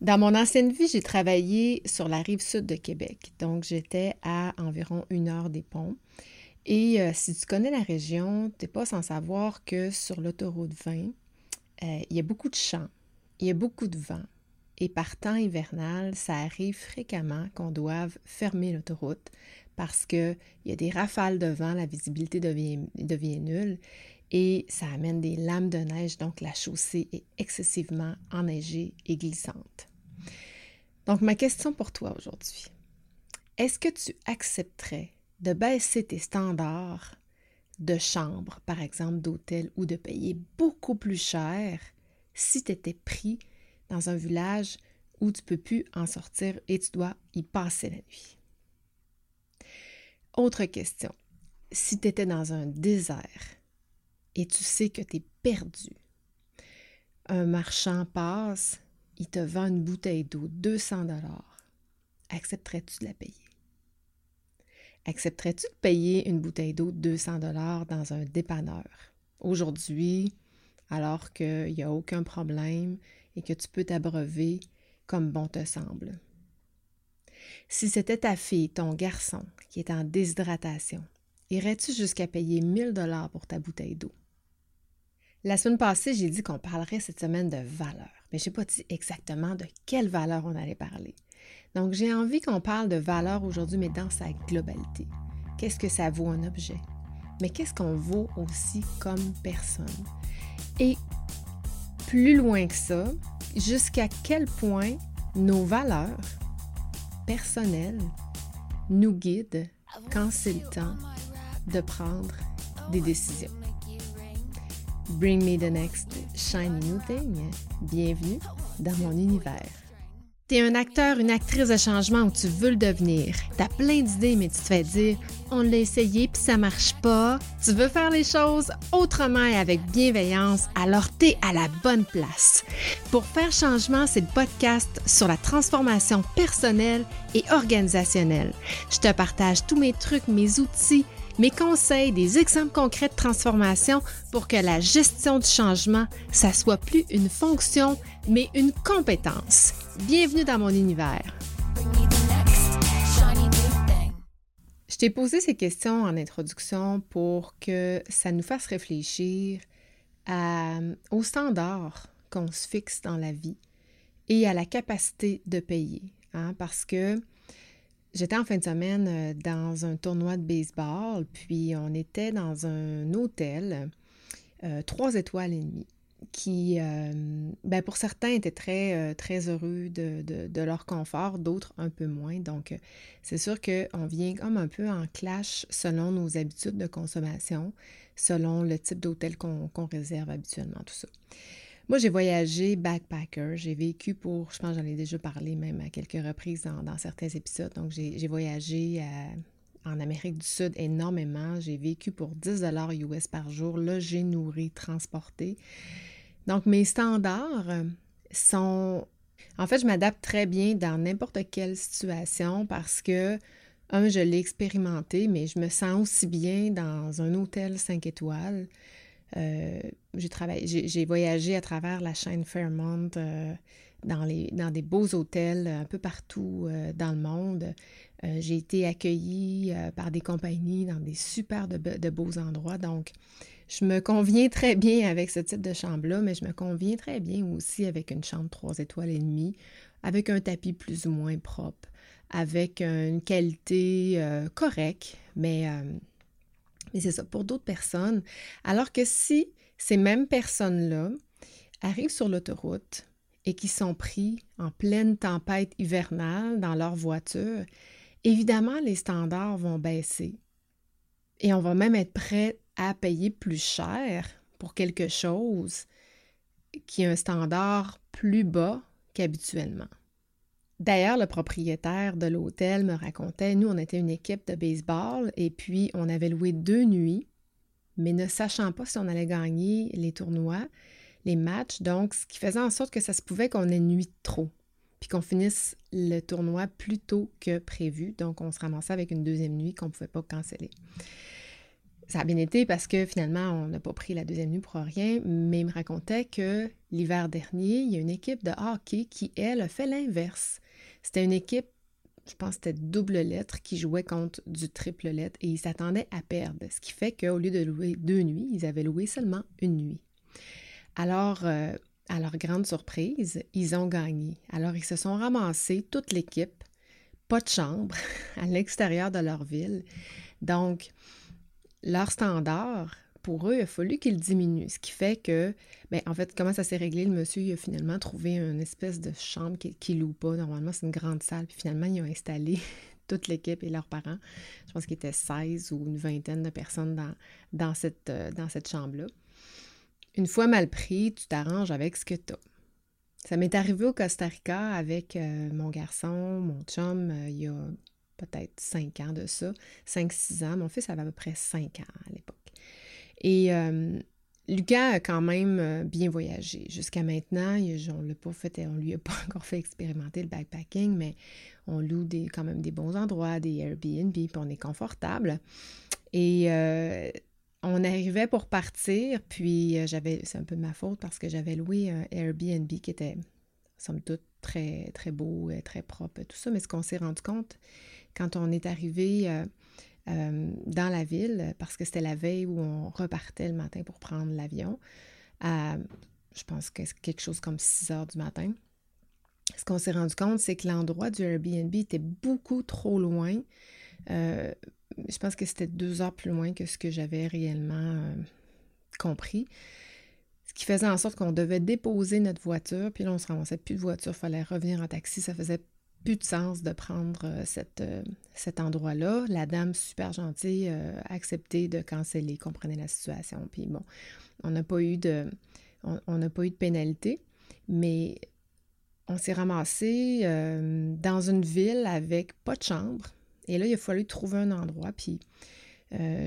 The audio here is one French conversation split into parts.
Dans mon ancienne vie, j'ai travaillé sur la rive sud de Québec. Donc, j'étais à environ une heure des ponts. Et euh, si tu connais la région, tu n'es pas sans savoir que sur l'autoroute 20, euh, il y a beaucoup de champs, il y a beaucoup de vent. Et par temps hivernal, ça arrive fréquemment qu'on doive fermer l'autoroute parce qu'il y a des rafales de vent, la visibilité devient, devient nulle et ça amène des lames de neige, donc la chaussée est excessivement enneigée et glissante. Donc ma question pour toi aujourd'hui, est-ce que tu accepterais de baisser tes standards de chambre, par exemple d'hôtel, ou de payer beaucoup plus cher si tu étais pris dans un village où tu ne peux plus en sortir et tu dois y passer la nuit? Autre question. Si tu étais dans un désert et tu sais que tu es perdu, un marchand passe, il te vend une bouteille d'eau 200 dollars. Accepterais-tu de la payer? Accepterais-tu de payer une bouteille d'eau 200 dollars dans un dépanneur aujourd'hui, alors qu'il n'y a aucun problème et que tu peux t'abreuver comme bon te semble? Si c'était ta fille, ton garçon, qui est en déshydratation, irais-tu jusqu'à payer 1000 dollars pour ta bouteille d'eau? La semaine passée, j'ai dit qu'on parlerait cette semaine de valeur, mais je n'ai pas dit exactement de quelle valeur on allait parler. Donc, j'ai envie qu'on parle de valeur aujourd'hui, mais dans sa globalité. Qu'est-ce que ça vaut un objet? Mais qu'est-ce qu'on vaut aussi comme personne? Et plus loin que ça, jusqu'à quel point nos valeurs personnelles nous guident quand c'est le temps de prendre des décisions? Bring me the next shiny new thing. Bienvenue dans mon univers. T'es un acteur, une actrice de changement où tu veux le devenir. T'as plein d'idées, mais tu te fais dire on l'a essayé puis ça marche pas. Tu veux faire les choses autrement et avec bienveillance, alors t'es à la bonne place. Pour faire changement, c'est le podcast sur la transformation personnelle et organisationnelle. Je te partage tous mes trucs, mes outils mes conseils, des exemples concrets de transformation pour que la gestion du changement, ça soit plus une fonction, mais une compétence. Bienvenue dans mon univers. Je t'ai posé ces questions en introduction pour que ça nous fasse réfléchir aux standards qu'on se fixe dans la vie et à la capacité de payer. Hein, parce que J'étais en fin de semaine euh, dans un tournoi de baseball, puis on était dans un hôtel, euh, trois étoiles et demie, qui, euh, ben pour certains, étaient très, très heureux de, de, leur confort, d'autres un peu moins. Donc, c'est sûr qu'on vient comme un peu en clash selon nos habitudes de consommation, selon le type d'hôtel qu'on réserve habituellement, tout ça. Moi, j'ai voyagé backpacker. J'ai vécu pour, je pense j'en ai déjà parlé même à quelques reprises dans, certains épisodes. Donc, j'ai voyagé euh, en Amérique du Sud énormément. J'ai vécu pour 10 US par jour, logé, nourri, transporté. Donc, mes standards sont... En fait, je m'adapte très bien dans n'importe quelle situation parce que, un, je l'ai expérimenté, mais je me sens aussi bien dans un hôtel 5 étoiles euh, j'ai travaillé, j'ai voyagé à travers la chaîne Fairmont euh, dans, les, dans des beaux hôtels un peu partout euh, dans le monde. j'ai été accueillie par des compagnies dans des super de, beaux endroits. Donc, je me conviens très bien avec ce type de chambre-là, mais je me conviens très bien aussi avec une chambre 3 étoiles et demie, avec un tapis plus ou moins propre, avec une qualité correcte, mais mais c'est ça, pour d'autres personnes. Alors que si ces mêmes personnes-là arrivent sur l'autoroute et qui sont pris en pleine tempête hivernale dans leur voiture, évidemment, les standards vont baisser. Et on va même être prêt à payer plus cher pour quelque chose qui a un standard plus bas qu'habituellement. D'ailleurs, le propriétaire de l'hôtel me racontait, nous, on était une équipe de baseball et puis on avait loué deux nuits, mais ne sachant pas si on allait gagner les tournois, les matchs, donc ce qui faisait en sorte que ça se pouvait qu'on ait nuit trop, puis qu'on finisse le tournoi plus tôt que prévu. Donc, on se ramassait avec une deuxième nuit qu'on ne pouvait pas canceller. ça a bien été parce que finalement, on n'a pas pris la deuxième nuit pour rien, mais il me racontait que l'hiver dernier, il y a une équipe de hockey qui, elle, a fait l'inverse. C'était une équipe, je pense que c'était double lettre, qui jouait contre du triple lettre et ils s'attendaient à perdre. Ce qui fait qu'au lieu de louer deux nuits, ils avaient loué seulement une nuit. Alors, euh, à leur grande surprise, ils ont gagné. Alors, ils se sont ramassés, toute l'équipe, pas de chambre, à l'extérieur de leur ville. Donc, leur standard, pour eux, il a fallu qu'ils diminuent. Ce qui fait que, ben, en fait, comment ça s'est réglé? Le monsieur, a finalement trouvé une espèce de chambre qui ne loue pas. Normalement, c'est une grande salle. Puis finalement, ils ont installé toute l'équipe et leurs parents. Je pense qu'il était 16 ou une vingtaine de personnes dans, dans cette, euh, dans cette chambre-là. Une fois mal pris, tu t'arranges avec ce que tu as. Ça m'est arrivé au Costa Rica avec euh, mon garçon, mon chum, euh, il y a peut-être cinq ans de ça, cinq, six ans. Mon fils avait à peu près cinq ans à l'époque. Et euh, Lucas a quand même euh, bien voyagé. Jusqu'à maintenant, on l'a on lui a pas encore fait expérimenter le backpacking, mais on loue quand même des bons endroits, des Airbnb, puis on est confortable. Et euh, on arrivait pour partir, puis j'avais, c'est un peu ma faute parce que j'avais loué un Airbnb qui était, somme toute, très, très beau, très propre, tout ça. Mais ce qu'on s'est rendu compte, quand on est arrivé euh, euh, dans la ville, parce que c'était la veille où on repartait le matin pour prendre l'avion, à, je pense que c'est quelque chose comme 6 heures du matin. Ce qu'on s'est rendu compte, c'est que l'endroit du Airbnb était beaucoup trop loin. Euh, je pense que c'était deux heures plus loin que ce que j'avais réellement compris. Ce qui faisait en sorte qu'on devait déposer notre voiture, puis là, on se ramassait plus de voiture, il fallait revenir en taxi. Ça faisait plus de sens de prendre euh, euh, cet endroit-là. La dame, super gentille, euh, a accepté de canceller, comprenait la situation. Puis bon, on n'a pas eu de on n'a pas eu de pénalité, mais on s'est ramassé dans une ville avec pas de chambre. Et là, il a fallu trouver un endroit. Puis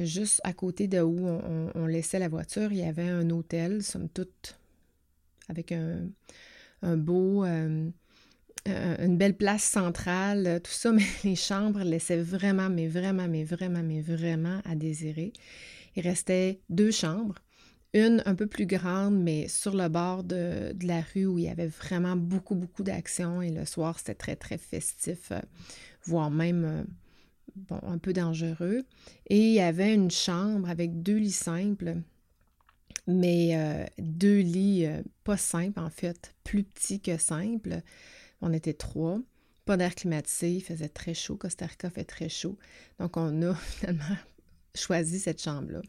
juste à côté de où on, laissait la voiture, il y avait un hôtel, somme toute, avec un, beau euh, une belle place centrale, euh, tout ça, mais les chambres laissaient vraiment, mais vraiment, mais vraiment, mais vraiment à désirer. Il restait deux chambres, une un peu plus grande, mais sur le bord de, la rue où il y avait vraiment beaucoup, beaucoup d'action et le soir, c'était très, très festif, euh, voire même un peu dangereux. Et il y avait une chambre avec deux lits simples, mais deux lits pas simples en fait, plus petits que simples. On était trois. Pas d'air climatisé, il faisait très chaud. Costa Rica fait très chaud. Donc, on a finalement choisi cette chambre-là.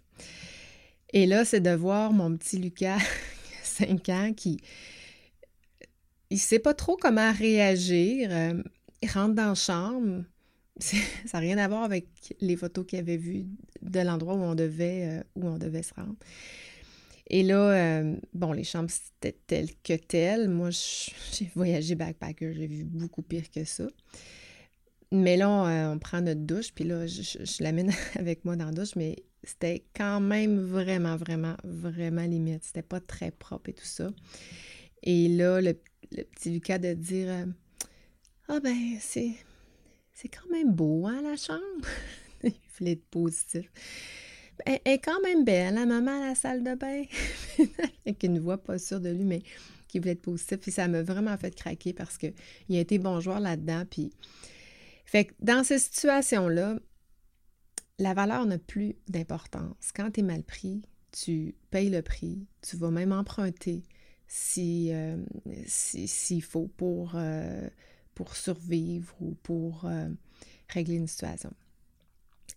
Et là, c'est de voir mon petit Lucas, 5 ans, qui. Il sait pas trop comment réagir. Euh, il rentre dans la chambre. Ça n'a rien à voir avec les photos qu'il avait vues de l'endroit où on devait euh, où on devait se rendre. Et là, euh, bon, les chambres, c'était telles que telles. Moi, j'ai voyagé backpacker, j'ai vu beaucoup pire que ça. Mais là, on, prend notre douche, puis là, je, l'amène avec moi dans la douche, mais c'était quand même vraiment, vraiment, vraiment limite. C'était pas très propre et tout ça. Et là, le, petit Lucas de dire euh, Ah ben, c'est, c'est quand même beau, hein, la chambre? Il voulait être positif elle, est quand même belle, la maman à la salle de bain. Avec une voix pas sûre de lui, mais qui voulait être positif. Puis ça m'a vraiment fait craquer parce qu'il a été bon joueur là-dedans. Puis, fait que dans ces situations-là, la valeur n'a plus d'importance. Quand tu es mal pris, tu payes le prix, tu vas même emprunter s'il euh, si, faut pour, euh, pour survivre ou pour euh, régler une situation.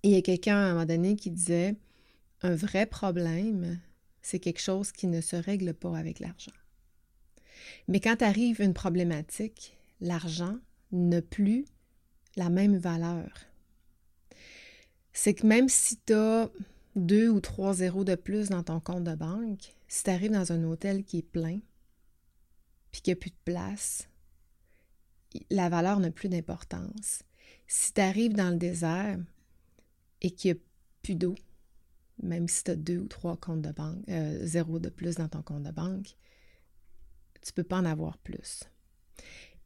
Il y a quelqu'un à un moment donné qui disait un vrai problème, c'est quelque chose qui ne se règle pas avec l'argent. Mais quand arrive une problématique, l'argent n'a plus la même valeur. C'est que même si tu as deux ou trois zéros de plus dans ton compte de banque, si tu arrives dans un hôtel qui est plein, puis qu'il n'y a plus de place, la valeur n'a plus d'importance. Si tu arrives dans le désert et qu'il n'y a plus d'eau, même si tu as deux ou trois comptes de banque, euh, zéro de plus dans ton compte de banque, tu ne peux pas en avoir plus.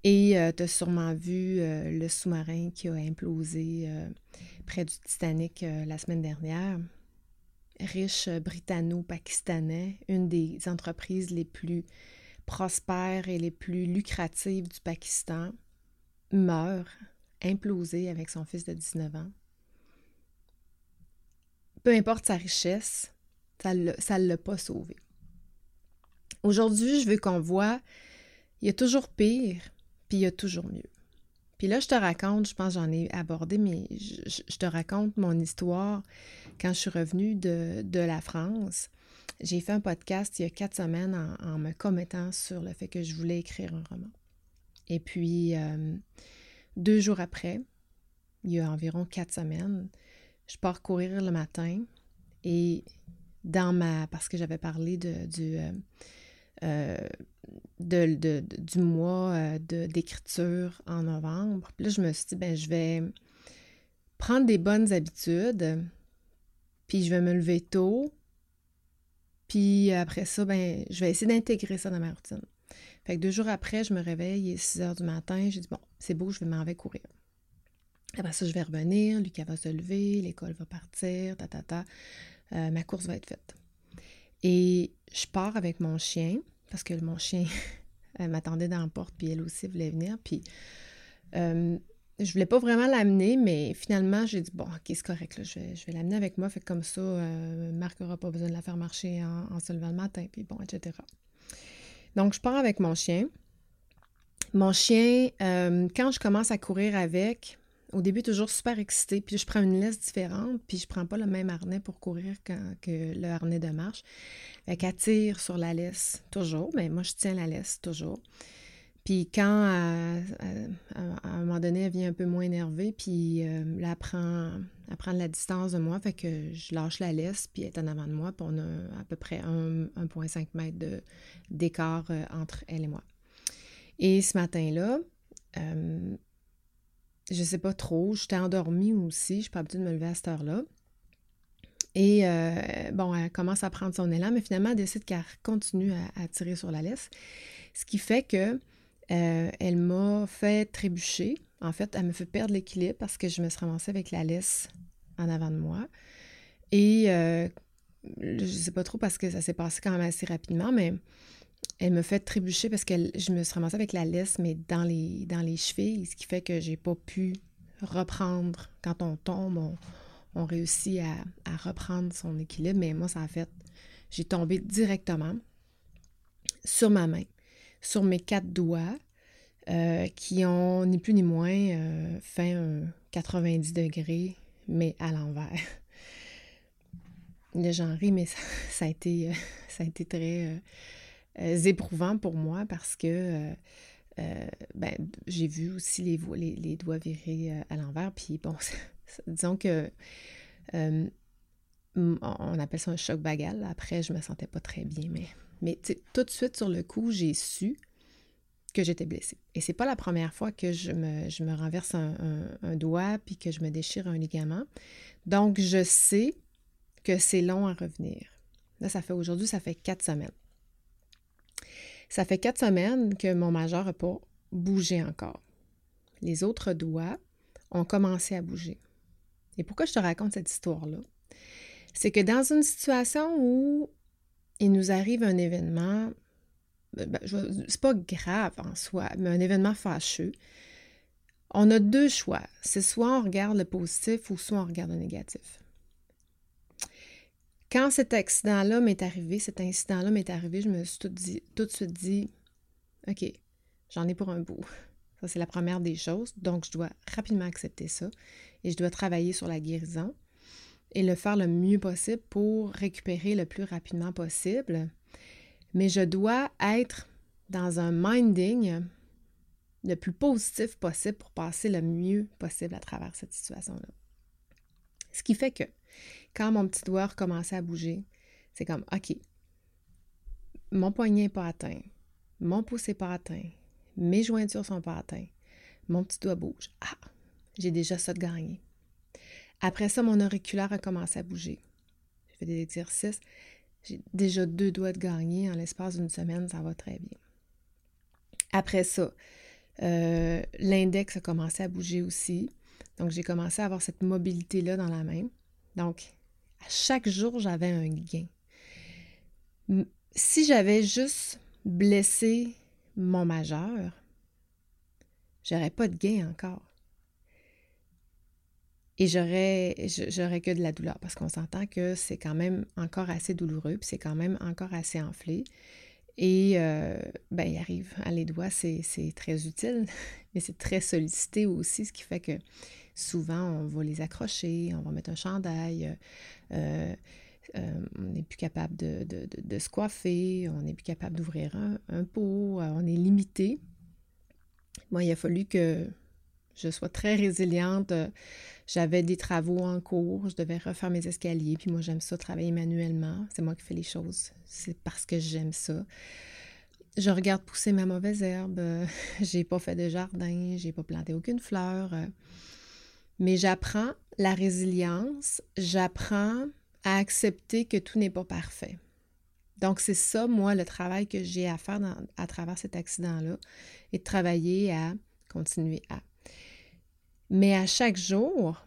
Et euh, tu as sûrement vu euh, le sous-marin qui a implosé près du Titanic la semaine dernière. riches britanno-pakistanais, une des entreprises les plus prospères et les plus lucratives du Pakistan, meurt, implosé avec son fils de 19 ans. Peu importe sa richesse, ça ne l'a pas sauvé. Aujourd'hui, je veux qu'on voit, il y a toujours pire, puis il y a toujours mieux. Puis là, je te raconte, je pense j'en ai abordé, mais je, te raconte mon histoire quand je suis revenue de, la France. J'ai fait un podcast il y a quatre semaines en, me commettant sur le fait que je voulais écrire un roman. Et puis, euh, deux jours après, il y a environ quatre semaines, je pars courir le matin et dans ma... parce que j'avais parlé. Euh, euh, du mois euh, d'écriture en novembre. Puis là, je me suis dit, ben, je vais prendre des bonnes habitudes, puis je vais me lever tôt, puis après ça, ben, je vais essayer d'intégrer ça dans ma routine. Fait que deux jours après, je me réveille, il est 6 heures du matin, j'ai dit, bon, c'est beau, je vais m'en vais courir. Après ça, je vais revenir, Lucas va se lever, l'école va partir, ta, ta, ta. Euh, ma course va être faite. Et je pars avec mon chien, parce que mon chien m'attendait dans la porte, puis elle aussi voulait venir. Puis euh, je voulais pas vraiment l'amener, mais finalement, j'ai dit, bon, ok, c'est correct, je vais, l'amener avec moi. Fait comme ça, euh, Marc n'aura pas besoin de la faire marcher en, se levant le matin, puis bon, etc. Donc, je pars avec mon chien. Mon chien, euh, quand je commence à courir avec, au début, toujours super excitée. Puis je prends une laisse différente, puis je prends pas le même harnais pour courir que le harnais de marche. Fait qu'elle tire sur la laisse, toujours. Mais moi, je tiens la laisse, toujours. Puis quand, à un moment donné, elle vient un peu moins énervée, puis euh, elle prend, elle prend de la distance de moi, fait que je lâche la laisse, puis elle est en avant de moi, puis on a à peu près 1,5 mètre d'écart euh, entre elle et moi. Et ce matin-là, euh, je sais pas trop, j'étais endormie aussi, je suis pas habituée de me lever à cette heure-là. Et euh, bon, elle commence à prendre son élan, mais finalement, elle décide qu'elle continue à, tirer sur la laisse. Ce qui fait que euh, elle m'a fait trébucher. En fait, elle me fait perdre l'équilibre parce que je me suis ramassée avec la laisse en avant de moi. Et euh, je sais pas trop parce que ça s'est passé quand même assez rapidement, mais elle me fait trébucher parce que je me suis ramassée avec la laisse, mais dans les, dans les chevilles, ce qui fait que j'ai pas pu reprendre. Quand on tombe, on, réussit à, reprendre son équilibre, mais moi, ça a fait. J'ai tombé directement sur ma main, sur mes quatre doigts, euh, qui ont ni plus ni moins euh, fait un 90 degrés, mais à l'envers. Les gens rient, mais ça, a, été, ça a été très euh, éprouvant pour moi parce que euh, euh, ben, j'ai vu aussi les, les, doigts virés à l'envers. Puis bon, disons que on appelle ça un choc bagal. Après, je me sentais pas très bien, mais, mais tout de suite sur le coup, j'ai su que j'étais blessée. Et c'est pas la première fois que je me, je me renverse un, un, doigt puis que je me déchire un ligament. Donc, je sais que c'est long à revenir. Là, ça fait aujourd'hui, ça fait quatre semaines. Ça fait quatre semaines que mon majeur n'a pas bougé encore. Les autres doigts ont commencé à bouger. Et pourquoi je te raconte cette histoire-là? C'est que dans une situation où il nous arrive un événement, ben, ben c'est pas grave en soi, mais un événement fâcheux, on a deux choix. C'est soit on regarde le positif ou soit on regarde le négatif. Quand cet accident-là m'est arrivé, cet incident-là m'est arrivé, je me suis tout, tout de suite dit, OK, j'en ai pour un bout. Ça, c'est la première des choses. Donc, je dois rapidement accepter ça et je dois travailler sur la guérison et le faire le mieux possible pour récupérer le plus rapidement possible. Mais je dois être dans un minding le plus positif possible pour passer le mieux possible à travers cette situation-là. Ce qui fait que quand mon petit doigt recommençait à bouger, c'est comme, OK, mon poignet n'est pas atteint, mon pouce n'est pas atteint, mes jointures sont pas atteintes, mon petit doigt bouge. Ah, j'ai déjà ça de gagné. Après ça, mon auriculaire a commencé à bouger. J'ai fait des exercices. J'ai déjà deux doigts de gagner en l'espace d'une semaine, ça va très bien. Après ça, euh, l'index a commencé à bouger aussi. Donc, j'ai commencé à avoir cette mobilité-là dans la main. Donc, À chaque jour, j'avais un gain. Si j'avais juste blessé mon majeur, j'aurais pas de gain encore. Et j'aurais, j'aurais que de la douleur parce qu'on s'entend que c'est quand même encore assez douloureux, puis c'est quand même encore assez enflé. Et euh, ben, il arrive à les doigts, c'est, très utile, mais c'est très sollicité aussi, ce qui fait que souvent on va les accrocher, on va mettre un chandail, euh, euh, on n'est plus capable de, se coiffer, on n'est plus capable d'ouvrir un, pot, on est limité. Moi, il a fallu que je sois très résiliente. J'avais des travaux en cours, je devais refaire mes escaliers, puis moi j'aime ça travailler manuellement. C'est moi qui fais les choses. C'est parce que j'aime ça. Je regarde pousser ma mauvaise herbe. j'ai pas fait de jardin, j'ai pas planté aucune fleur. Mais j'apprends la résilience, j'apprends à accepter que tout n'est pas parfait. Donc, c'est ça, moi, le travail que j'ai à faire à travers cet accident-là, et de travailler à continuer à. Mais à chaque jour,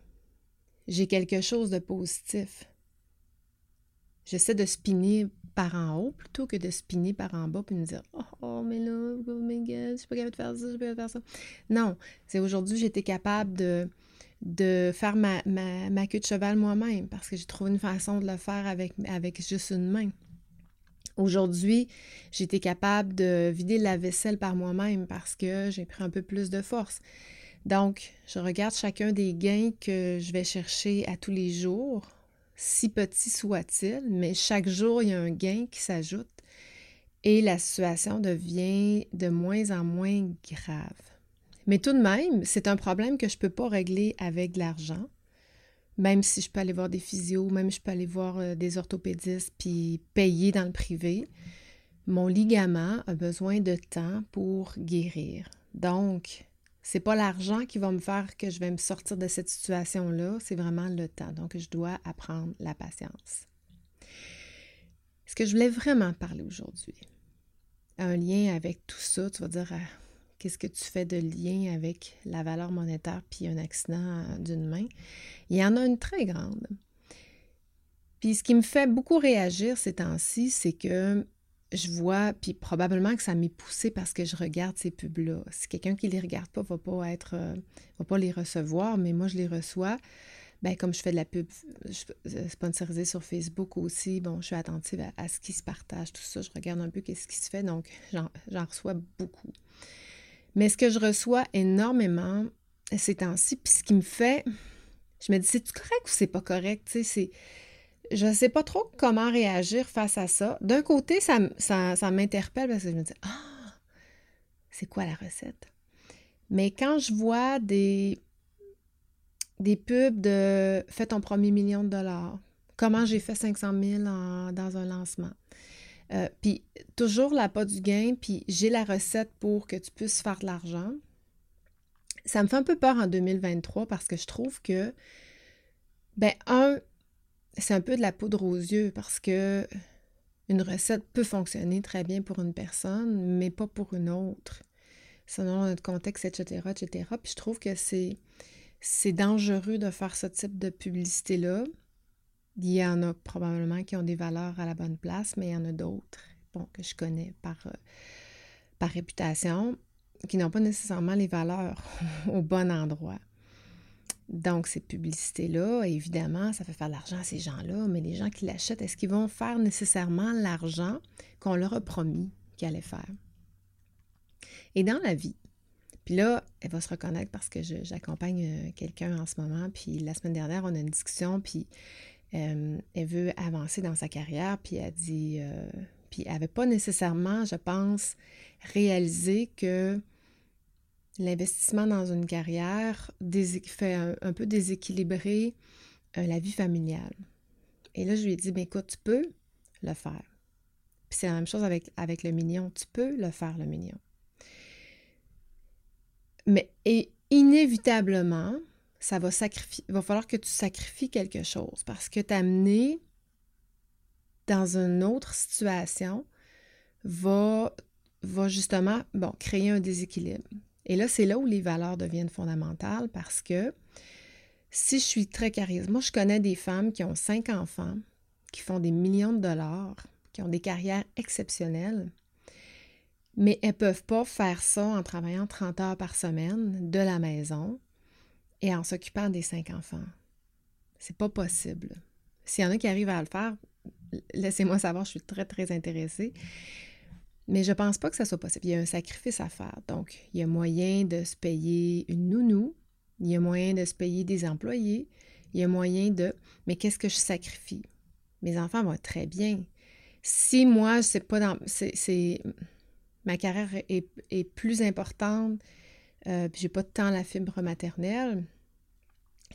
j'ai quelque chose de positif. J'essaie de spinner par en haut plutôt que de spinner par en bas puis me dire oh, oh mais là, oh my god, je suis pas capable de faire ça, je suis pas capable de faire ça. Non, c'est aujourd'hui j'étais capable de, de faire ma, ma, queue de cheval moi-même parce que j'ai trouvé une façon de le faire avec, avec juste une main. Aujourd'hui, j'étais capable de vider la vaisselle par moi-même parce que j'ai pris un peu plus de force. Donc, je regarde chacun des gains que je vais chercher à tous les jours, si petit soit-il, mais chaque jour, il y a un gain qui s'ajoute et la situation devient de moins en moins grave. Mais tout de même, c'est un problème que je ne peux pas régler avec de l'argent, même si je peux aller voir des physios, même si je peux aller voir euh, des orthopédistes puis payer dans le privé. Mon ligament a besoin de temps pour guérir. Donc, c'est pas l'argent qui va me faire que je vais me sortir de cette situation-là, c'est vraiment le temps. Donc, je dois apprendre la patience. Ce que je voulais vraiment parler aujourd'hui, un lien avec tout ça, tu vas dire, euh, qu'est-ce que tu fais de lien avec la valeur monétaire puis un accident d'une main? Il y en a une très grande. Puis ce qui me fait beaucoup réagir ces temps-ci, c'est que je vois, puis probablement que ça m'est poussé parce que je regarde ces pubs-là. Si quelqu'un qui les regarde pas va pas être, euh, va pas les recevoir, mais moi je les reçois. Ben, comme je fais de la pub euh, sponsorisée sur Facebook aussi, bon, je suis attentive à, ce qui se partage, tout ça. Je regarde un peu qu'est-ce qui se fait, donc j'en reçois beaucoup. Mais ce que je reçois énormément ces temps-ci, puis ce qui me fait, je me dis, c'est correct ou c'est pas correct? Tu sais, je ne sais pas trop comment réagir face à ça. D'un côté, ça, ça, m'interpelle parce que je me dis Ah, c'est quoi la recette? Mais quand je vois des, des pubs de Fais ton premier million de dollars, comment j'ai fait 500 000 dans un lancement, euh, puis toujours la pas du gain, puis j'ai la recette pour que tu puisses faire de l'argent. Ça me fait un peu peur en 2023 parce que je trouve que, ben, un, c'est un peu de la poudre aux yeux parce que une recette peut fonctionner très bien pour une personne, mais pas pour une autre, selon notre contexte, etc., etc. Puis je trouve que c'est, c'est dangereux de faire ce type de publicité-là. Il y en a probablement qui ont des valeurs à la bonne place, mais il y en a d'autres, que je connais par, euh, par réputation, qui n'ont pas nécessairement les valeurs au bon endroit. Donc, ces publicités-là, évidemment, ça fait faire de l'argent à ces gens-là, mais les gens qui l'achètent, est-ce qu'ils vont faire nécessairement l'argent qu'on leur a promis qu'ils allaient faire? Et dans la vie, puis là, elle va se reconnaître parce que j'accompagne euh, quelqu'un en ce moment, puis la semaine dernière, on a une discussion, puis euh, elle veut avancer dans sa carrière, puis elle dit, euh, puis elle n'avait pas nécessairement, je pense, réalisé que l'investissement dans une carrière fait un, peu déséquilibrer euh, la vie familiale. Et là, je lui ai dit, ben écoute, tu peux le faire. Puis c'est la même chose avec, avec le mignon, tu peux le faire, le mignon. Mais et inévitablement, ça va sacrifier, il va falloir que tu sacrifies quelque chose parce que t'amener dans une autre situation va, va justement bon, créer un déséquilibre. Et là, c'est là où les valeurs deviennent fondamentales parce que si je suis très charismatique, moi je connais des femmes qui ont cinq enfants, qui font des millions de dollars, qui ont des carrières exceptionnelles, mais elles ne peuvent pas faire ça en travaillant 30 heures par semaine de la maison et en s'occupant des cinq enfants. C'est pas possible. S'il y en a qui arrivent à le faire, laissez-moi savoir, je suis très, très intéressée. Mais je pense pas que ça soit possible. Il y a un sacrifice à faire. Donc, il y a moyen de se payer une nounou, il y a moyen de se payer des employés, il y a moyen de. Mais qu'est-ce que je sacrifie? Mes enfants vont très bien. Si moi, c'est pas dans. C'est, ma carrière est, plus importante, euh, puis j'ai pas à la fibre maternelle,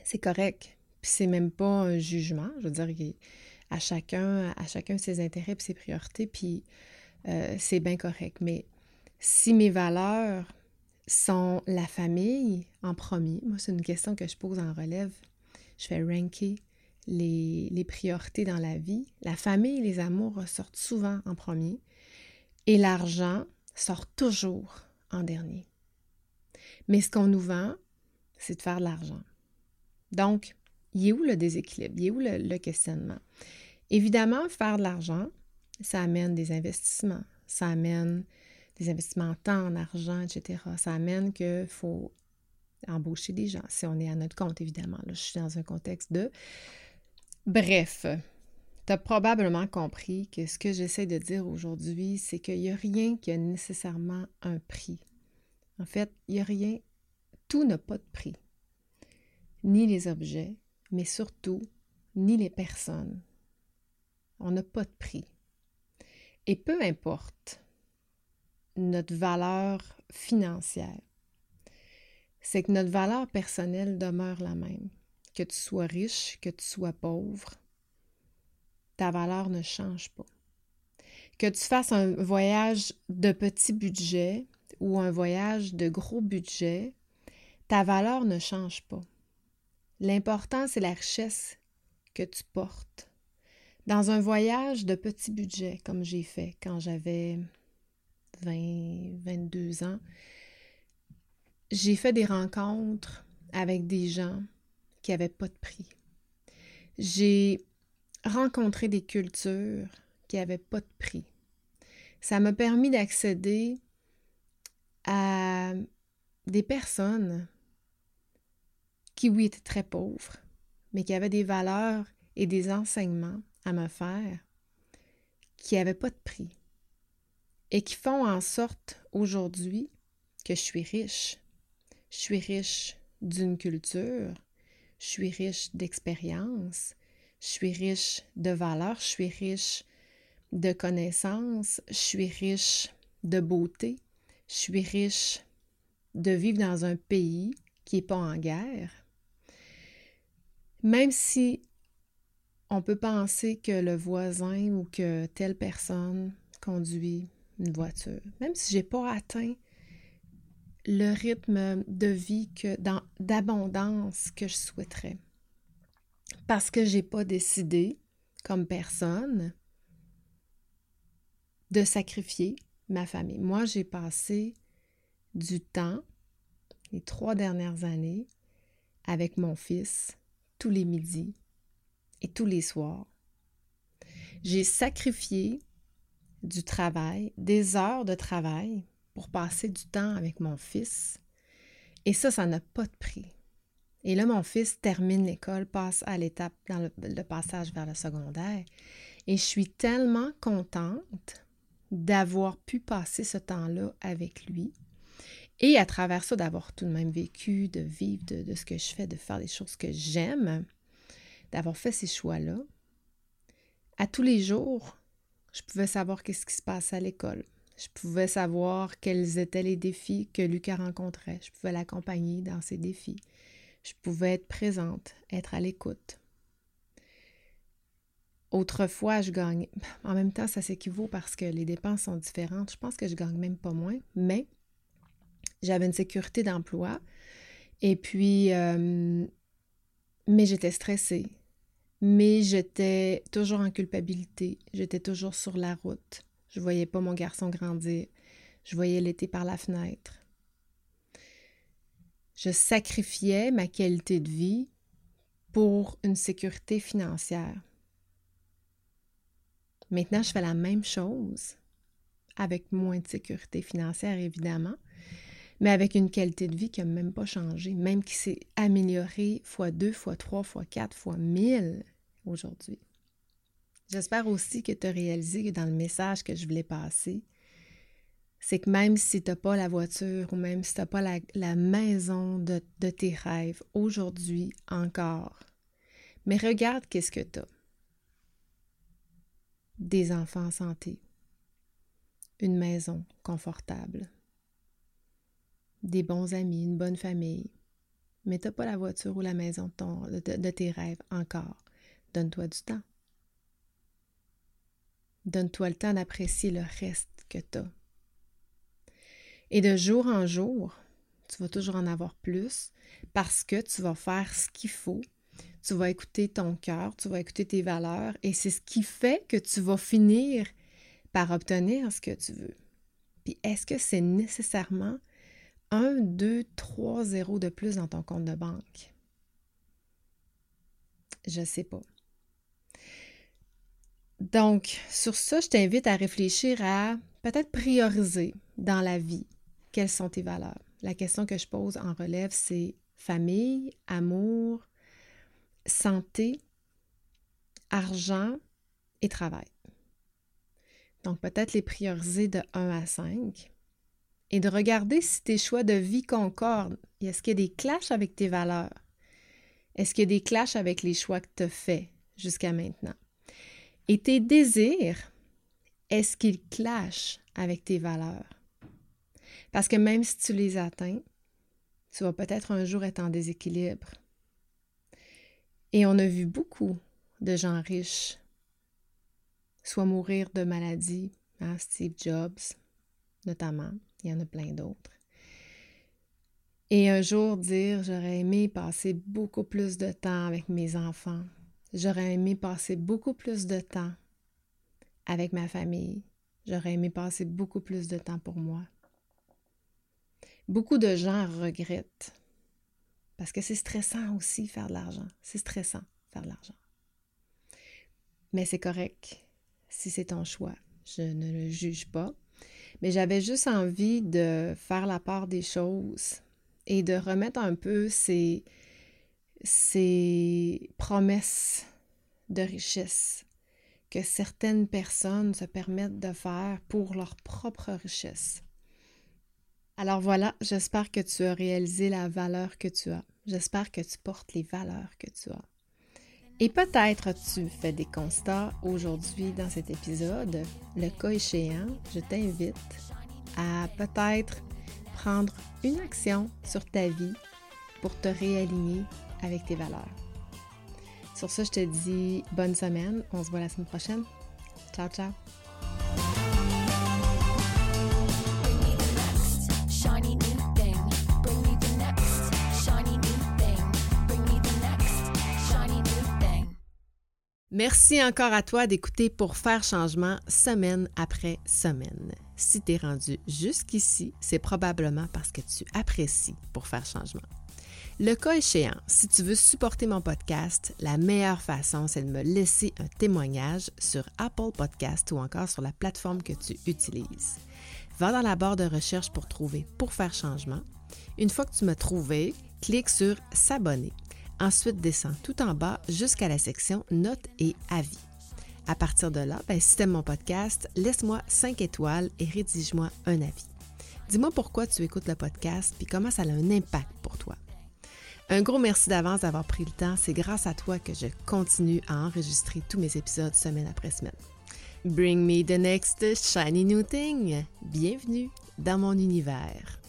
c'est correct. Puis c'est même pas un jugement. Je veux dire, à chacun, à chacun ses intérêts et ses priorités, puis euh, c'est bien correct. Mais si mes valeurs sont la famille en premier, moi, c'est une question que je pose en relève. Je fais ranker les, les priorités dans la vie. La famille et les amours ressortent souvent en premier. Et l'argent sort toujours en dernier. Mais ce qu'on nous vend, c'est de faire de l'argent. Donc, il est où le déséquilibre? Il est où le, questionnement? Évidemment, faire de l'argent, ça amène des investissements, ça amène des investissements en temps, en argent, etc. Ça amène qu'il faut embaucher des gens, si on est à notre compte, évidemment. Là, je suis dans un contexte de... Bref, tu as probablement compris que ce que j'essaie de dire aujourd'hui, c'est qu'il n'y a rien qui a nécessairement un prix. En fait, il n'y a rien, tout n'a pas de prix. Ni les objets, mais surtout, ni les personnes. On n'a pas de prix. Et peu importe notre valeur financière, c'est que notre valeur personnelle demeure la même. Que tu sois riche, que tu sois pauvre, ta valeur ne change pas. Que tu fasses un voyage de petit budget ou un voyage de gros budget, ta valeur ne change pas. L'important, c'est la richesse que tu portes. Dans un voyage de petit budget, comme j'ai fait quand j'avais 20, 22 ans, j'ai fait des rencontres avec des gens qui n'avaient pas de prix. J'ai rencontré des cultures qui n'avaient pas de prix. Ça m'a permis d'accéder à des personnes qui, oui, étaient très pauvres, mais qui avaient des valeurs et des enseignements à me faire qui n'avaient pas de prix et qui font en sorte aujourd'hui que je suis riche. Je suis riche d'une culture, je suis riche d'expérience, je suis riche de valeurs, je suis riche de connaissances, je suis riche de beauté, je suis riche de vivre dans un pays qui n'est pas en guerre, même si on peut penser que le voisin ou que telle personne conduit une voiture, même si je n'ai pas atteint le rythme de vie d'abondance que je souhaiterais. Parce que je n'ai pas décidé, comme personne, de sacrifier ma famille. Moi, j'ai passé du temps, les trois dernières années, avec mon fils tous les midis et tous les soirs. J'ai sacrifié du travail, des heures de travail pour passer du temps avec mon fils. Et ça, ça n'a pas de prix. Et là, mon fils termine l'école, passe à l'étape dans le, le, passage vers le secondaire. Et je suis tellement contente d'avoir pu passer ce temps-là avec lui. Et à travers ça, d'avoir tout de même vécu, de vivre de, ce que je fais, de faire des choses que j'aime, d'avoir fait ces choix-là. À tous les jours, je pouvais savoir qu'est-ce qui se passait à l'école. Je pouvais savoir quels étaient les défis que Lucas rencontrait. Je pouvais l'accompagner dans ces défis. Je pouvais être présente, être à l'écoute. Autrefois, je gagne. En même temps, ça s'équivaut parce que les dépenses sont différentes. Je pense que je gagne même pas moins, mais j'avais une sécurité d'emploi. Et puis, euh, mais j'étais stressée. Mais j'étais toujours en culpabilité. J'étais toujours sur la route. Je voyais pas mon garçon grandir. Je voyais l'été par la fenêtre. Je sacrifiais ma qualité de vie pour une sécurité financière. Maintenant, je fais la même chose avec moins de sécurité financière, évidemment, mais avec une qualité de vie qui n'a même pas changé, même qui s'est améliorée fois deux, fois trois, fois quatre, fois mille aujourd'hui. J'espère aussi que tu as réalisé que dans le message que je voulais passer, c'est que même si tu n'as pas la voiture ou même si tu n'as pas la, maison de, de, tes rêves aujourd'hui encore, mais regarde qu'est-ce que tu as. Des enfants en santé, une maison confortable, des bons amis, une bonne famille, mais tu n'as pas la voiture ou la maison de, tes rêves encore. Donne-toi du temps. Donne-toi le temps d'apprécier le reste que tu as. Et de jour en jour, tu vas toujours en avoir plus parce que tu vas faire ce qu'il faut. Tu vas écouter ton cœur, tu vas écouter tes valeurs et c'est ce qui fait que tu vas finir par obtenir ce que tu veux. Puis est-ce que c'est nécessairement un, deux, trois zéros de plus dans ton compte de banque? Je ne sais pas. Donc, sur ça, je t'invite à réfléchir à peut-être prioriser dans la vie quelles sont tes valeurs. La question que je pose en relève, c'est famille, amour, santé, argent et travail. Donc, peut-être les prioriser de 1 à 5 et de regarder si tes choix de vie concordent. Est-ce qu'il y a des clashs avec tes valeurs? Est-ce qu'il y a des clashs avec les choix que tu as faits jusqu'à maintenant? Et tes désirs, est-ce qu'ils clashent avec tes valeurs? Parce que même si tu les atteins, tu vas peut-être un jour être en déséquilibre. Et on a vu beaucoup de gens riches soit mourir de maladie, hein, Steve Jobs notamment, il y en a plein d'autres. Et un jour dire, j'aurais aimé passer beaucoup plus de temps avec mes enfants, J'aurais aimé passer beaucoup plus de temps avec ma famille. J'aurais aimé passer beaucoup plus de temps pour moi. Beaucoup de gens regrettent parce que c'est stressant aussi faire de l'argent. C'est stressant faire de l'argent. Mais c'est correct si c'est ton choix. Je ne le juge pas. Mais j'avais juste envie de faire la part des choses et de remettre un peu ces, promesses de richesse que certaines personnes se permettent de faire pour leur propre richesse. Alors voilà, j'espère que tu as réalisé la valeur que tu as. J'espère que tu portes les valeurs que tu as. Et peut-être tu fais des constats aujourd'hui dans cet épisode. Le cas échéant, je t'invite à peut-être prendre une action sur ta vie pour te réaligner avec tes valeurs. Sur ce, je te dis bonne semaine. On se voit la semaine prochaine. Ciao, ciao. Merci encore à toi d'écouter pour faire changement semaine après semaine. Si tu es rendu jusqu'ici, c'est probablement parce que tu apprécies pour faire changement. Le cas échéant, si tu veux supporter mon podcast, la meilleure façon, c'est de me laisser un témoignage sur Apple Podcast ou encore sur la plateforme que tu utilises. Va dans la barre de recherche pour trouver Pour faire changement. Une fois que tu m'as trouvé, clique sur S'abonner. Ensuite, descends tout en bas jusqu'à la section Notes et avis. À partir de là, ben, si tu aimes mon podcast, laisse-moi 5 étoiles et rédige-moi un avis. Dis-moi pourquoi tu écoutes le podcast puis comment ça a un impact pour toi. Un gros merci d'avance d'avoir pris le temps. C'est grâce à toi que je continue à enregistrer tous mes épisodes semaine après semaine. Bring me the next shiny new thing. Bienvenue dans mon univers.